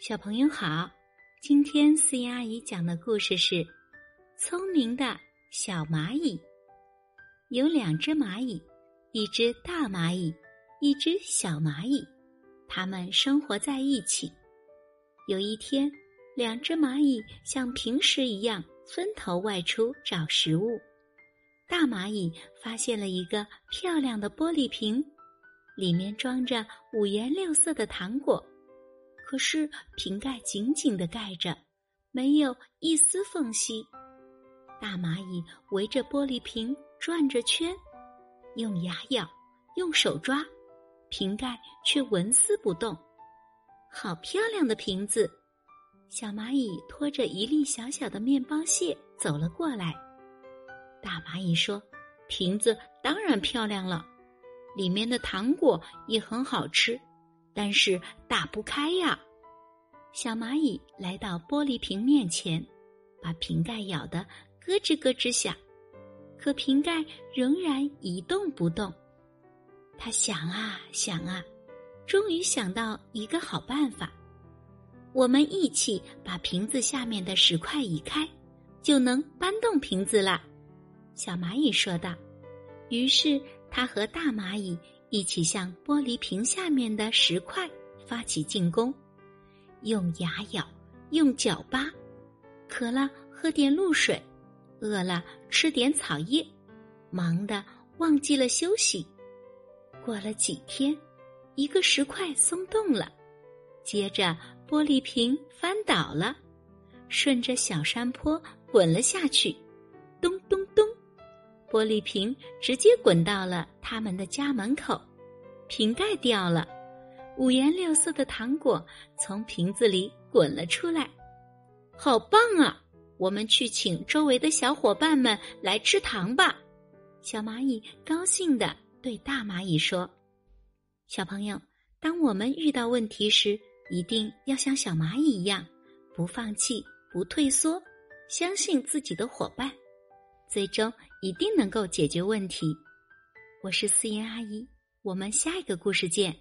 小朋友好，今天思妍阿姨讲的故事是《聪明的小蚂蚁》。有两只蚂蚁，一只大蚂蚁，一只小蚂蚁，它们生活在一起。有一天，两只蚂蚁像平时一样分头外出找食物。大蚂蚁发现了一个漂亮的玻璃瓶，里面装着五颜六色的糖果。可是瓶盖紧紧的盖着，没有一丝缝隙。大蚂蚁围着玻璃瓶转着圈，用牙咬，用手抓，瓶盖却纹丝不动。好漂亮的瓶子！小蚂蚁拖着一粒小小的面包屑走了过来。大蚂蚁说：“瓶子当然漂亮了，里面的糖果也很好吃。”但是打不开呀！小蚂蚁来到玻璃瓶面前，把瓶盖咬得咯吱咯吱响，可瓶盖仍然一动不动。他想啊想啊，终于想到一个好办法：我们一起把瓶子下面的石块移开，就能搬动瓶子了。小蚂蚁说道。于是他和大蚂蚁。一起向玻璃瓶下面的石块发起进攻，用牙咬，用脚扒，渴了喝点露水，饿了吃点草叶，忙得忘记了休息。过了几天，一个石块松动了，接着玻璃瓶翻倒了，顺着小山坡滚了下去，咚咚。玻璃瓶直接滚到了他们的家门口，瓶盖掉了，五颜六色的糖果从瓶子里滚了出来，好棒啊！我们去请周围的小伙伴们来吃糖吧。小蚂蚁高兴的对大蚂蚁说：“小朋友，当我们遇到问题时，一定要像小蚂蚁一样，不放弃，不退缩，相信自己的伙伴。”最终一定能够解决问题。我是思妍阿姨，我们下一个故事见。